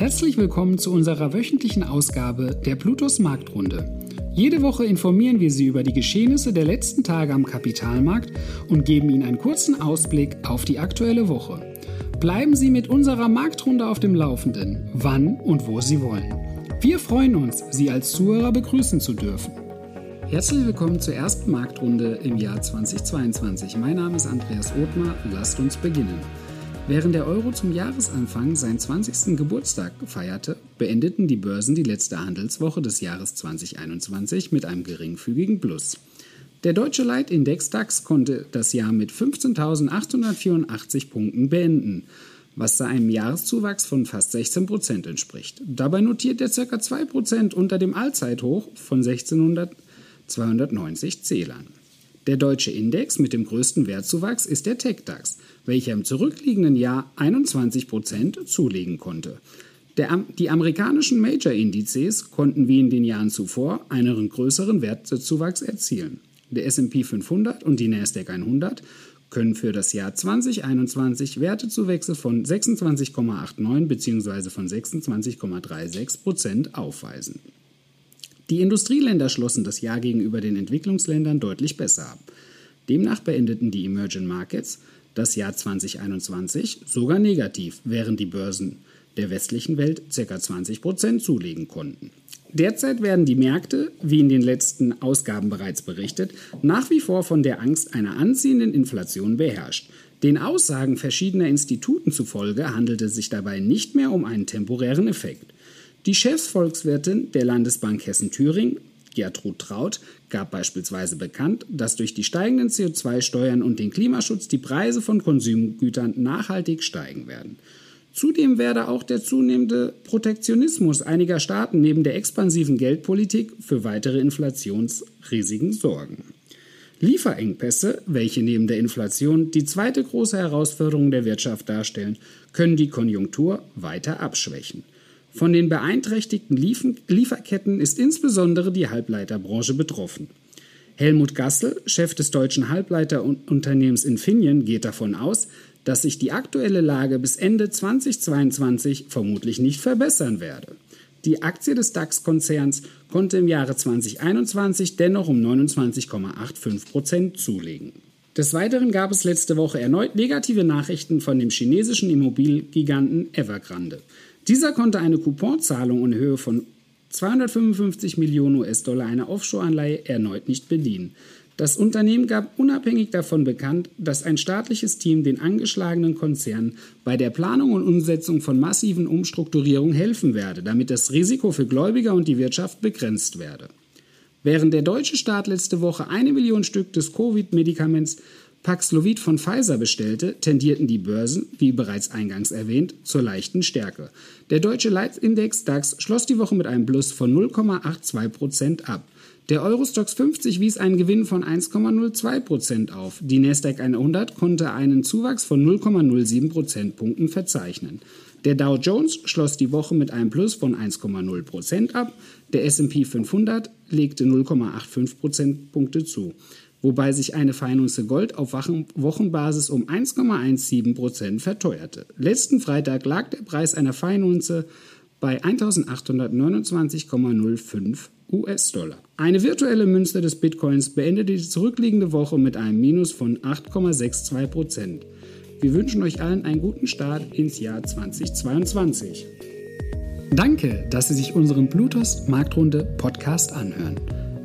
Herzlich willkommen zu unserer wöchentlichen Ausgabe der Plutos Marktrunde. Jede Woche informieren wir Sie über die Geschehnisse der letzten Tage am Kapitalmarkt und geben Ihnen einen kurzen Ausblick auf die aktuelle Woche. Bleiben Sie mit unserer Marktrunde auf dem Laufenden, wann und wo Sie wollen. Wir freuen uns, Sie als Zuhörer begrüßen zu dürfen. Herzlich willkommen zur ersten Marktrunde im Jahr 2022. Mein Name ist Andreas Othmar. Lasst uns beginnen. Während der Euro zum Jahresanfang seinen 20. Geburtstag feierte, beendeten die Börsen die letzte Handelswoche des Jahres 2021 mit einem geringfügigen Plus. Der deutsche Leitindex DAX konnte das Jahr mit 15.884 Punkten beenden, was einem Jahreszuwachs von fast 16 Prozent entspricht. Dabei notiert er ca. 2 Prozent unter dem Allzeithoch von 1600 290 Zählern. Der deutsche Index mit dem größten Wertzuwachs ist der TechDAX, welcher im zurückliegenden Jahr 21 Prozent zulegen konnte. Der, die amerikanischen Major-Indizes konnten wie in den Jahren zuvor einen größeren Wertzuwachs erzielen. Der S&P 500 und die Nasdaq 100 können für das Jahr 2021 Wertezuwächse von 26,89 bzw. von 26,36 Prozent aufweisen. Die Industrieländer schlossen das Jahr gegenüber den Entwicklungsländern deutlich besser ab. Demnach beendeten die Emerging Markets das Jahr 2021 sogar negativ, während die Börsen der westlichen Welt ca. 20 Prozent zulegen konnten. Derzeit werden die Märkte, wie in den letzten Ausgaben bereits berichtet, nach wie vor von der Angst einer anziehenden Inflation beherrscht. Den Aussagen verschiedener Instituten zufolge handelt es sich dabei nicht mehr um einen temporären Effekt. Die Chefsvolkswirtin der Landesbank Hessen-Thüringen, Gertrud Traut, gab beispielsweise bekannt, dass durch die steigenden CO2-Steuern und den Klimaschutz die Preise von Konsumgütern nachhaltig steigen werden. Zudem werde auch der zunehmende Protektionismus einiger Staaten neben der expansiven Geldpolitik für weitere Inflationsrisiken sorgen. Lieferengpässe, welche neben der Inflation die zweite große Herausforderung der Wirtschaft darstellen, können die Konjunktur weiter abschwächen. Von den beeinträchtigten Lieferketten ist insbesondere die Halbleiterbranche betroffen. Helmut Gassel, Chef des deutschen Halbleiterunternehmens Infineon, geht davon aus, dass sich die aktuelle Lage bis Ende 2022 vermutlich nicht verbessern werde. Die Aktie des DAX-Konzerns konnte im Jahre 2021 dennoch um 29,85 Prozent zulegen. Des Weiteren gab es letzte Woche erneut negative Nachrichten von dem chinesischen Immobiliengiganten Evergrande. Dieser konnte eine Couponzahlung in Höhe von 255 Millionen US-Dollar einer Offshore-Anleihe erneut nicht bedienen. Das Unternehmen gab unabhängig davon bekannt, dass ein staatliches Team den angeschlagenen Konzernen bei der Planung und Umsetzung von massiven Umstrukturierungen helfen werde, damit das Risiko für Gläubiger und die Wirtschaft begrenzt werde. Während der deutsche Staat letzte Woche eine Million Stück des Covid-Medikaments Paxlovid von Pfizer bestellte, tendierten die Börsen, wie bereits eingangs erwähnt, zur leichten Stärke. Der deutsche Leitindex DAX schloss die Woche mit einem Plus von 0,82 Prozent ab. Der Eurostox 50 wies einen Gewinn von 1,02 Prozent auf. Die Nasdaq 100 konnte einen Zuwachs von 0,07 Prozentpunkten verzeichnen. Der Dow Jones schloss die Woche mit einem Plus von 1,0 Prozent ab. Der S&P 500 legte 0,85 Prozentpunkte zu wobei sich eine Feinunze Gold auf Wochenbasis um 1,17 Prozent verteuerte. Letzten Freitag lag der Preis einer Feinunze bei 1829,05 US-Dollar. Eine virtuelle Münze des Bitcoins beendete die zurückliegende Woche mit einem Minus von 8,62 Prozent. Wir wünschen euch allen einen guten Start ins Jahr 2022. Danke, dass Sie sich unseren Bluetooth Marktrunde Podcast anhören.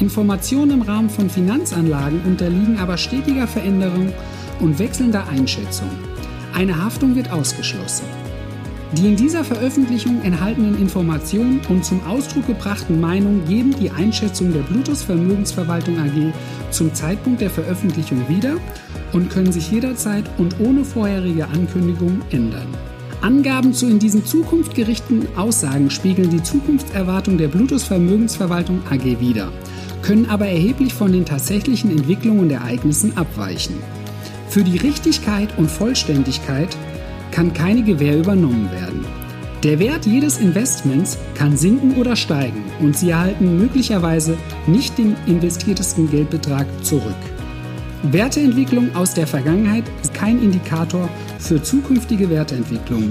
Informationen im Rahmen von Finanzanlagen unterliegen aber stetiger Veränderung und wechselnder Einschätzung. Eine Haftung wird ausgeschlossen. Die in dieser Veröffentlichung enthaltenen Informationen und zum Ausdruck gebrachten Meinungen geben die Einschätzung der Bluetooth Vermögensverwaltung AG zum Zeitpunkt der Veröffentlichung wieder und können sich jederzeit und ohne vorherige Ankündigung ändern. Angaben zu in diesen Zukunft gerichteten Aussagen spiegeln die Zukunftserwartung der Bluetooth Vermögensverwaltung AG wider, können aber erheblich von den tatsächlichen Entwicklungen und Ereignissen abweichen. Für die Richtigkeit und Vollständigkeit kann keine Gewähr übernommen werden. Der Wert jedes Investments kann sinken oder steigen und Sie erhalten möglicherweise nicht den investiertesten Geldbetrag zurück. Werteentwicklung aus der Vergangenheit ist kein Indikator für zukünftige Werteentwicklung.